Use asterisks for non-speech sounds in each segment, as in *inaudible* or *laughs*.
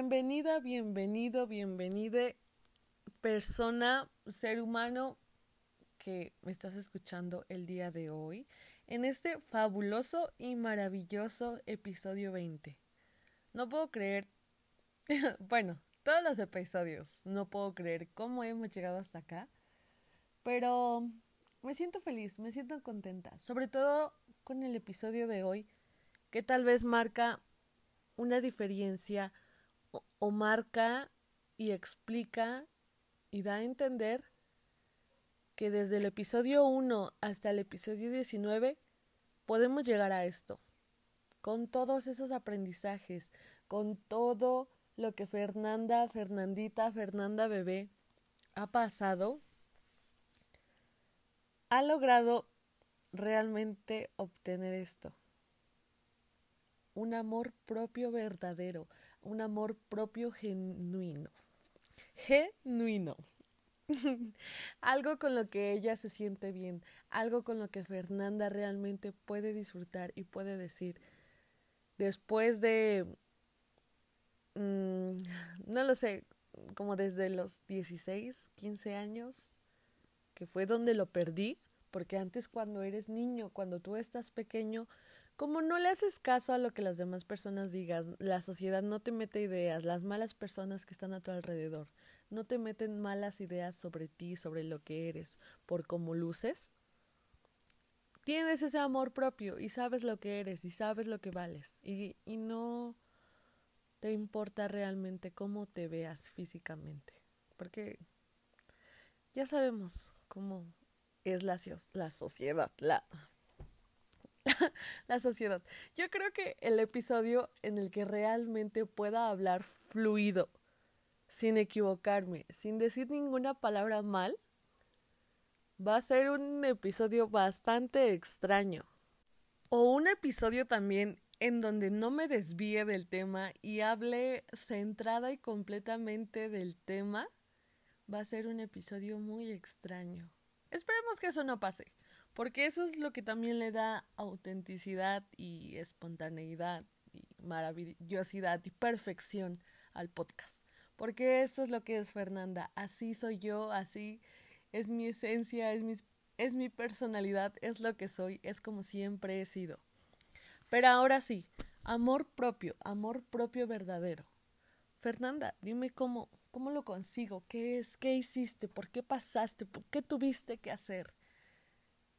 Bienvenida, bienvenido, bienvenida, persona, ser humano que me estás escuchando el día de hoy en este fabuloso y maravilloso episodio 20. No puedo creer, *laughs* bueno, todos los episodios, no puedo creer cómo hemos llegado hasta acá, pero me siento feliz, me siento contenta, sobre todo con el episodio de hoy, que tal vez marca una diferencia o, marca y explica y da a entender que desde el episodio 1 hasta el episodio 19 podemos llegar a esto, con todos esos aprendizajes, con todo lo que Fernanda, Fernandita, Fernanda Bebé ha pasado, ha logrado realmente obtener esto. Un amor propio verdadero, un amor propio genuino. Genuino. *laughs* algo con lo que ella se siente bien, algo con lo que Fernanda realmente puede disfrutar y puede decir, después de, mm, no lo sé, como desde los 16, 15 años, que fue donde lo perdí, porque antes cuando eres niño, cuando tú estás pequeño, como no le haces caso a lo que las demás personas digan, la sociedad no te mete ideas, las malas personas que están a tu alrededor, no te meten malas ideas sobre ti, sobre lo que eres, por cómo luces, tienes ese amor propio y sabes lo que eres y sabes lo que vales y, y no te importa realmente cómo te veas físicamente, porque ya sabemos cómo es la, la sociedad, la *laughs* la sociedad. Yo creo que el episodio en el que realmente pueda hablar fluido, sin equivocarme, sin decir ninguna palabra mal, va a ser un episodio bastante extraño. O un episodio también en donde no me desvíe del tema y hable centrada y completamente del tema, va a ser un episodio muy extraño. Esperemos que eso no pase porque eso es lo que también le da autenticidad y espontaneidad y maravillosidad y perfección al podcast. Porque eso es lo que es Fernanda, así soy yo, así es mi esencia, es mi, es mi personalidad, es lo que soy, es como siempre he sido. Pero ahora sí, amor propio, amor propio verdadero. Fernanda, dime cómo, cómo lo consigo, qué es, qué hiciste, por qué pasaste, por qué tuviste que hacer.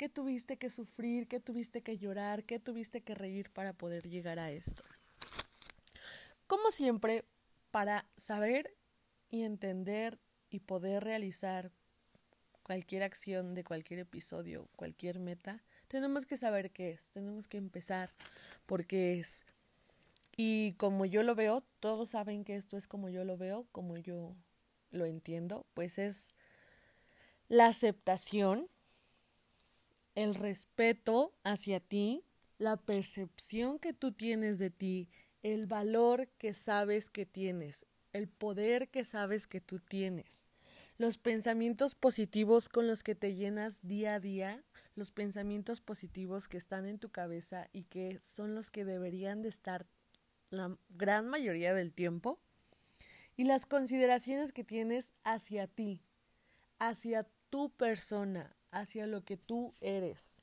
¿Qué tuviste que sufrir? ¿Qué tuviste que llorar? ¿Qué tuviste que reír para poder llegar a esto? Como siempre, para saber y entender y poder realizar cualquier acción de cualquier episodio, cualquier meta, tenemos que saber qué es, tenemos que empezar por qué es. Y como yo lo veo, todos saben que esto es como yo lo veo, como yo lo entiendo, pues es la aceptación el respeto hacia ti, la percepción que tú tienes de ti, el valor que sabes que tienes, el poder que sabes que tú tienes, los pensamientos positivos con los que te llenas día a día, los pensamientos positivos que están en tu cabeza y que son los que deberían de estar la gran mayoría del tiempo, y las consideraciones que tienes hacia ti, hacia tu persona, hacia lo que tú eres.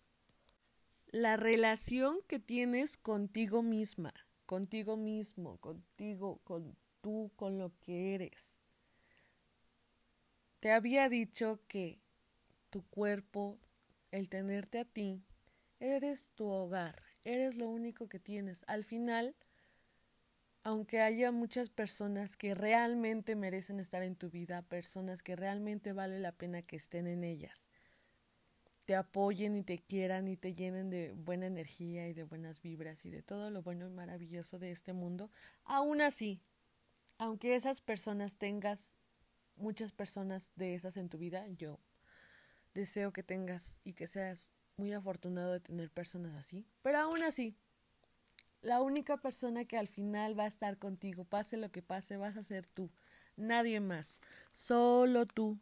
La relación que tienes contigo misma, contigo mismo, contigo, con tú, con lo que eres. Te había dicho que tu cuerpo, el tenerte a ti, eres tu hogar, eres lo único que tienes. Al final, aunque haya muchas personas que realmente merecen estar en tu vida, personas que realmente vale la pena que estén en ellas, te apoyen y te quieran y te llenen de buena energía y de buenas vibras y de todo lo bueno y maravilloso de este mundo, aún así, aunque esas personas tengas muchas personas de esas en tu vida, yo deseo que tengas y que seas muy afortunado de tener personas así, pero aún así, la única persona que al final va a estar contigo, pase lo que pase, vas a ser tú, nadie más, solo tú.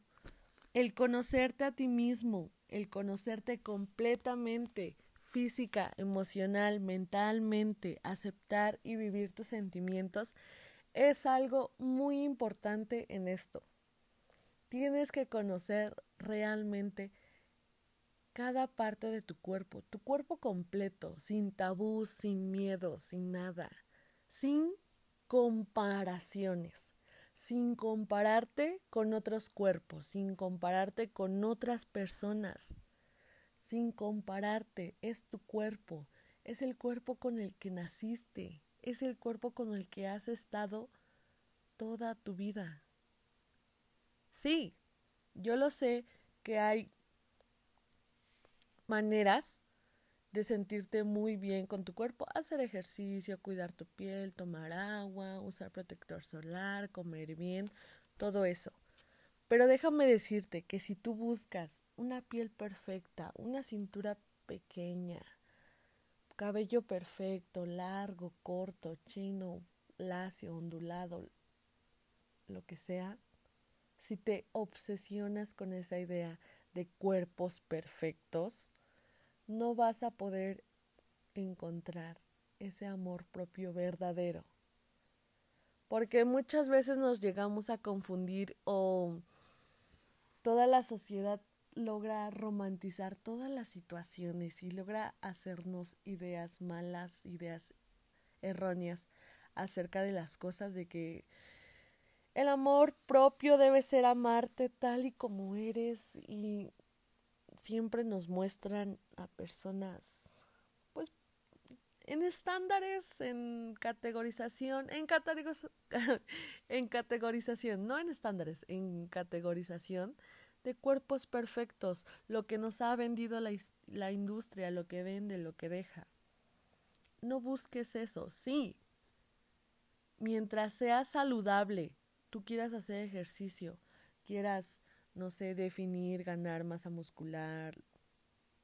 El conocerte a ti mismo, el conocerte completamente, física, emocional, mentalmente, aceptar y vivir tus sentimientos, es algo muy importante en esto. Tienes que conocer realmente cada parte de tu cuerpo, tu cuerpo completo, sin tabús, sin miedo, sin nada, sin comparaciones, sin compararte con otros cuerpos, sin compararte con otras personas, sin compararte, es tu cuerpo, es el cuerpo con el que naciste, es el cuerpo con el que has estado toda tu vida. Sí, yo lo sé que hay maneras de sentirte muy bien con tu cuerpo, hacer ejercicio, cuidar tu piel, tomar agua, usar protector solar, comer bien, todo eso. Pero déjame decirte que si tú buscas una piel perfecta, una cintura pequeña, cabello perfecto, largo, corto, chino, lacio, ondulado, lo que sea, si te obsesionas con esa idea de cuerpos perfectos, no vas a poder encontrar ese amor propio verdadero. Porque muchas veces nos llegamos a confundir o toda la sociedad logra romantizar todas las situaciones y logra hacernos ideas malas, ideas erróneas acerca de las cosas de que el amor propio debe ser amarte tal y como eres y siempre nos muestran a personas, pues, en estándares, en categorización, en, *laughs* en categorización, no en estándares, en categorización de cuerpos perfectos, lo que nos ha vendido la, la industria, lo que vende, lo que deja. No busques eso, sí. Mientras sea saludable, tú quieras hacer ejercicio, quieras no sé, definir, ganar masa muscular,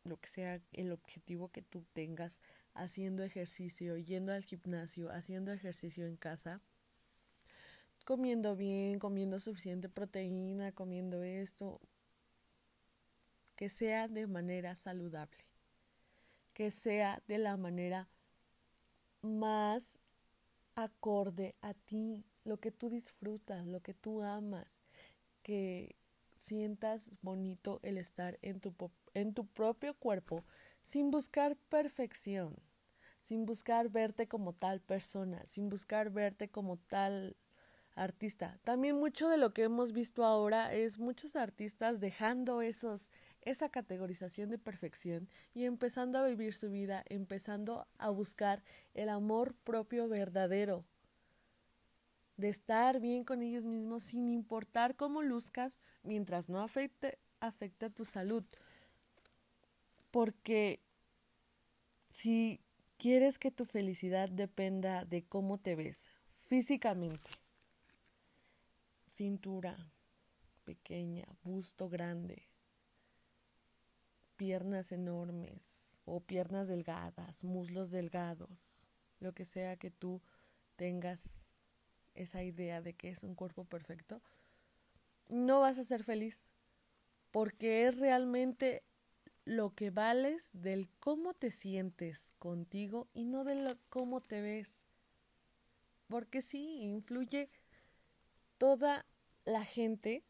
lo que sea el objetivo que tú tengas haciendo ejercicio, yendo al gimnasio, haciendo ejercicio en casa, comiendo bien, comiendo suficiente proteína, comiendo esto, que sea de manera saludable, que sea de la manera más acorde a ti, lo que tú disfrutas, lo que tú amas, que sientas bonito el estar en tu, en tu propio cuerpo sin buscar perfección, sin buscar verte como tal persona, sin buscar verte como tal artista. También mucho de lo que hemos visto ahora es muchos artistas dejando esos esa categorización de perfección y empezando a vivir su vida, empezando a buscar el amor propio verdadero, de estar bien con ellos mismos sin importar cómo luzcas mientras no afecte, afecte tu salud. Porque si quieres que tu felicidad dependa de cómo te ves físicamente, cintura pequeña, busto grande, piernas enormes o piernas delgadas, muslos delgados, lo que sea que tú tengas esa idea de que es un cuerpo perfecto, no vas a ser feliz, porque es realmente lo que vales del cómo te sientes contigo y no de cómo te ves. Porque sí, influye toda la gente.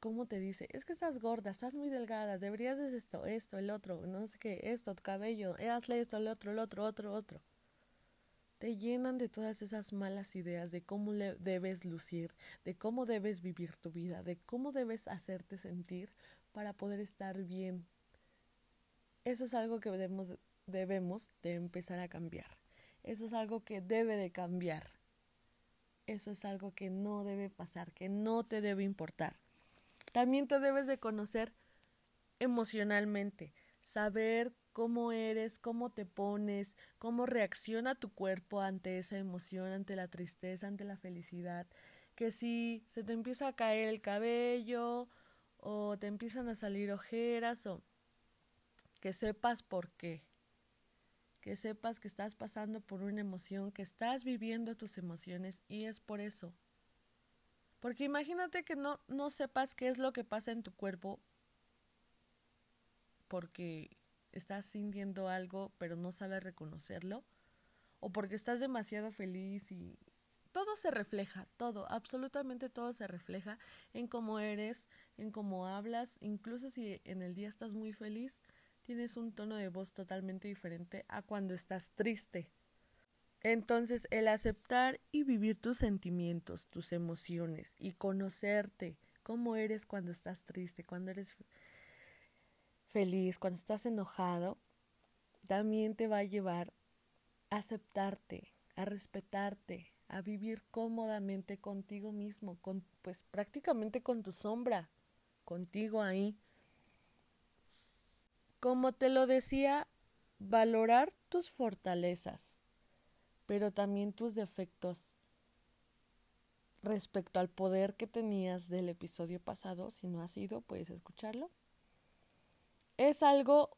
Cómo te dice, es que estás gorda, estás muy delgada, deberías de esto, esto, el otro, no sé qué, esto, tu cabello, hazle esto, el otro, el otro, otro, otro te llenan de todas esas malas ideas de cómo le debes lucir, de cómo debes vivir tu vida, de cómo debes hacerte sentir para poder estar bien. Eso es algo que debemos, debemos de empezar a cambiar. Eso es algo que debe de cambiar. Eso es algo que no debe pasar, que no te debe importar. También te debes de conocer emocionalmente, saber cómo eres, cómo te pones, cómo reacciona tu cuerpo ante esa emoción, ante la tristeza, ante la felicidad, que si se te empieza a caer el cabello o te empiezan a salir ojeras o que sepas por qué, que sepas que estás pasando por una emoción, que estás viviendo tus emociones y es por eso. Porque imagínate que no, no sepas qué es lo que pasa en tu cuerpo porque estás sintiendo algo pero no sabes reconocerlo, o porque estás demasiado feliz y todo se refleja, todo, absolutamente todo se refleja en cómo eres, en cómo hablas, incluso si en el día estás muy feliz, tienes un tono de voz totalmente diferente a cuando estás triste. Entonces, el aceptar y vivir tus sentimientos, tus emociones y conocerte, cómo eres cuando estás triste, cuando eres feliz, cuando estás enojado, también te va a llevar a aceptarte, a respetarte, a vivir cómodamente contigo mismo, con pues prácticamente con tu sombra, contigo ahí. Como te lo decía, valorar tus fortalezas pero también tus defectos respecto al poder que tenías del episodio pasado, si no has ido, puedes escucharlo. Es algo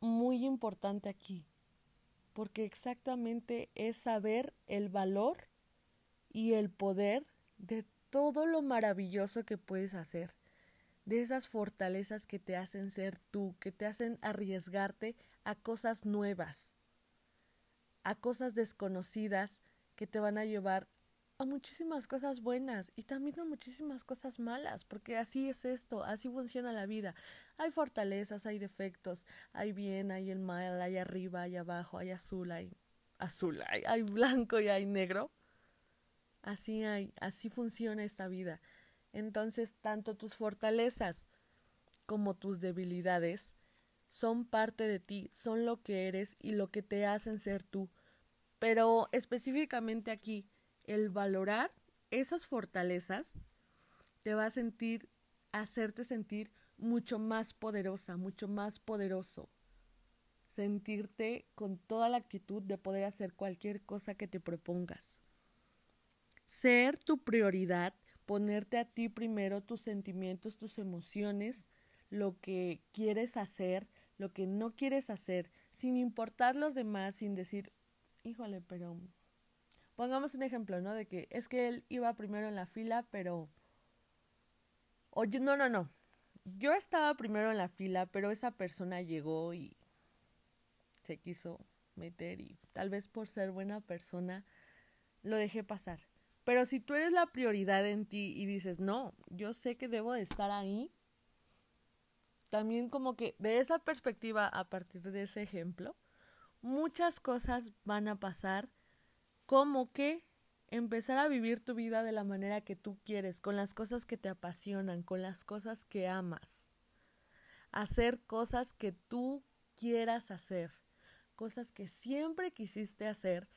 muy importante aquí, porque exactamente es saber el valor y el poder de todo lo maravilloso que puedes hacer, de esas fortalezas que te hacen ser tú, que te hacen arriesgarte a cosas nuevas a cosas desconocidas que te van a llevar a muchísimas cosas buenas y también a muchísimas cosas malas, porque así es esto, así funciona la vida. Hay fortalezas, hay defectos, hay bien, hay el mal, hay arriba, hay abajo, hay azul, hay azul, hay, hay blanco y hay negro. Así hay, así funciona esta vida. Entonces, tanto tus fortalezas como tus debilidades son parte de ti, son lo que eres y lo que te hacen ser tú. Pero específicamente aquí, el valorar esas fortalezas te va a sentir, hacerte sentir mucho más poderosa, mucho más poderoso. Sentirte con toda la actitud de poder hacer cualquier cosa que te propongas. Ser tu prioridad, ponerte a ti primero tus sentimientos, tus emociones, lo que quieres hacer, lo que no quieres hacer, sin importar los demás, sin decir, híjole, pero pongamos un ejemplo, ¿no? De que es que él iba primero en la fila, pero... Oye, no, no, no. Yo estaba primero en la fila, pero esa persona llegó y se quiso meter y tal vez por ser buena persona lo dejé pasar. Pero si tú eres la prioridad en ti y dices, no, yo sé que debo de estar ahí, también como que de esa perspectiva, a partir de ese ejemplo, muchas cosas van a pasar como que empezar a vivir tu vida de la manera que tú quieres, con las cosas que te apasionan, con las cosas que amas. Hacer cosas que tú quieras hacer, cosas que siempre quisiste hacer,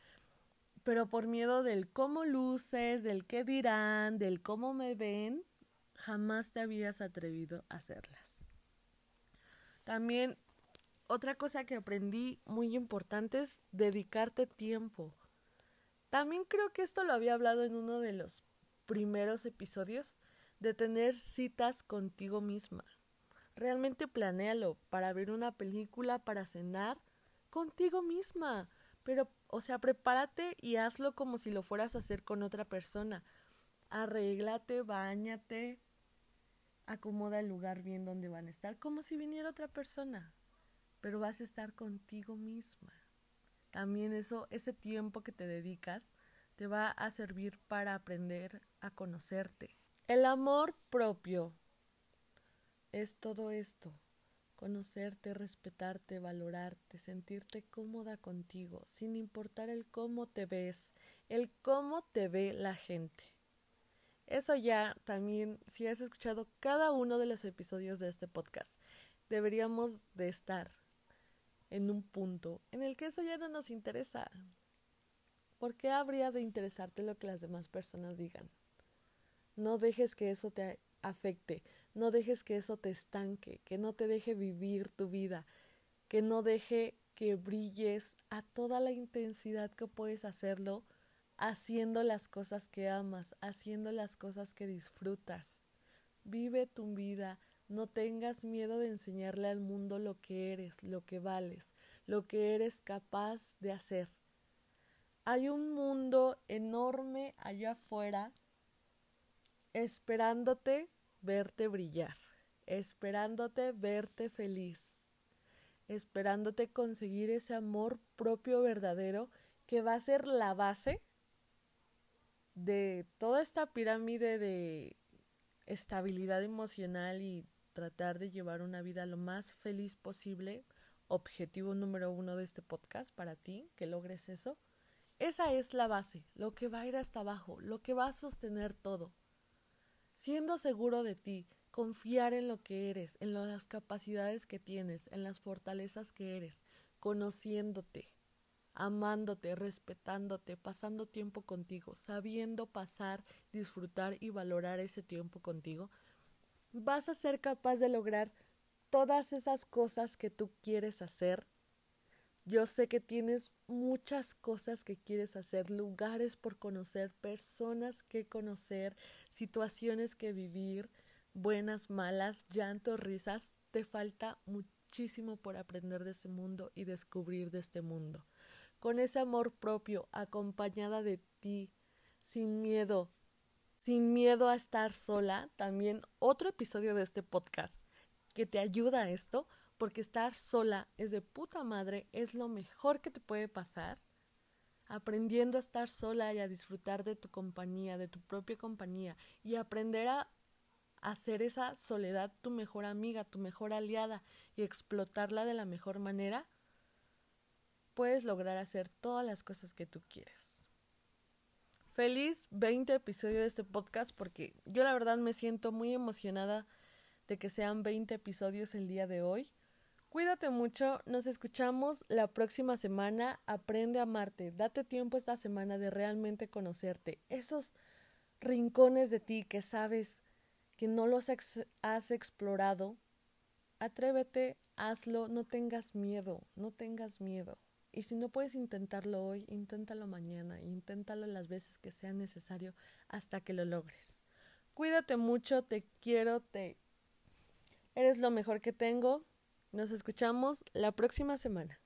pero por miedo del cómo luces, del qué dirán, del cómo me ven, jamás te habías atrevido a hacerlas. También otra cosa que aprendí muy importante es dedicarte tiempo. También creo que esto lo había hablado en uno de los primeros episodios, de tener citas contigo misma. Realmente planéalo para ver una película, para cenar, contigo misma. Pero, o sea, prepárate y hazlo como si lo fueras a hacer con otra persona. Arréglate, bañate, acomoda el lugar bien donde van a estar, como si viniera otra persona pero vas a estar contigo misma. También eso, ese tiempo que te dedicas, te va a servir para aprender a conocerte. El amor propio es todo esto. Conocerte, respetarte, valorarte, sentirte cómoda contigo, sin importar el cómo te ves, el cómo te ve la gente. Eso ya también, si has escuchado cada uno de los episodios de este podcast, deberíamos de estar en un punto en el que eso ya no nos interesa. ¿Por qué habría de interesarte lo que las demás personas digan? No dejes que eso te afecte, no dejes que eso te estanque, que no te deje vivir tu vida, que no deje que brilles a toda la intensidad que puedes hacerlo haciendo las cosas que amas, haciendo las cosas que disfrutas. Vive tu vida, no tengas miedo de enseñarle al mundo lo que eres, lo que vales, lo que eres capaz de hacer. Hay un mundo enorme allá afuera esperándote verte brillar, esperándote verte feliz, esperándote conseguir ese amor propio verdadero que va a ser la base de toda esta pirámide de estabilidad emocional y tratar de llevar una vida lo más feliz posible, objetivo número uno de este podcast para ti, que logres eso. Esa es la base, lo que va a ir hasta abajo, lo que va a sostener todo. Siendo seguro de ti, confiar en lo que eres, en las capacidades que tienes, en las fortalezas que eres, conociéndote, amándote, respetándote, pasando tiempo contigo, sabiendo pasar, disfrutar y valorar ese tiempo contigo, vas a ser capaz de lograr todas esas cosas que tú quieres hacer. Yo sé que tienes muchas cosas que quieres hacer, lugares por conocer, personas que conocer, situaciones que vivir, buenas, malas, llantos, risas. Te falta muchísimo por aprender de ese mundo y descubrir de este mundo. Con ese amor propio, acompañada de ti, sin miedo, sin miedo a estar sola, también otro episodio de este podcast que te ayuda a esto, porque estar sola es de puta madre, es lo mejor que te puede pasar. Aprendiendo a estar sola y a disfrutar de tu compañía, de tu propia compañía, y aprender a hacer esa soledad tu mejor amiga, tu mejor aliada, y explotarla de la mejor manera, puedes lograr hacer todas las cosas que tú quieres feliz 20 episodios de este podcast porque yo la verdad me siento muy emocionada de que sean 20 episodios el día de hoy. Cuídate mucho, nos escuchamos la próxima semana. Aprende a amarte, date tiempo esta semana de realmente conocerte. Esos rincones de ti que sabes que no los has explorado, atrévete, hazlo, no tengas miedo, no tengas miedo. Y si no puedes intentarlo hoy, inténtalo mañana, inténtalo las veces que sea necesario hasta que lo logres. Cuídate mucho, te quiero, te eres lo mejor que tengo. Nos escuchamos la próxima semana.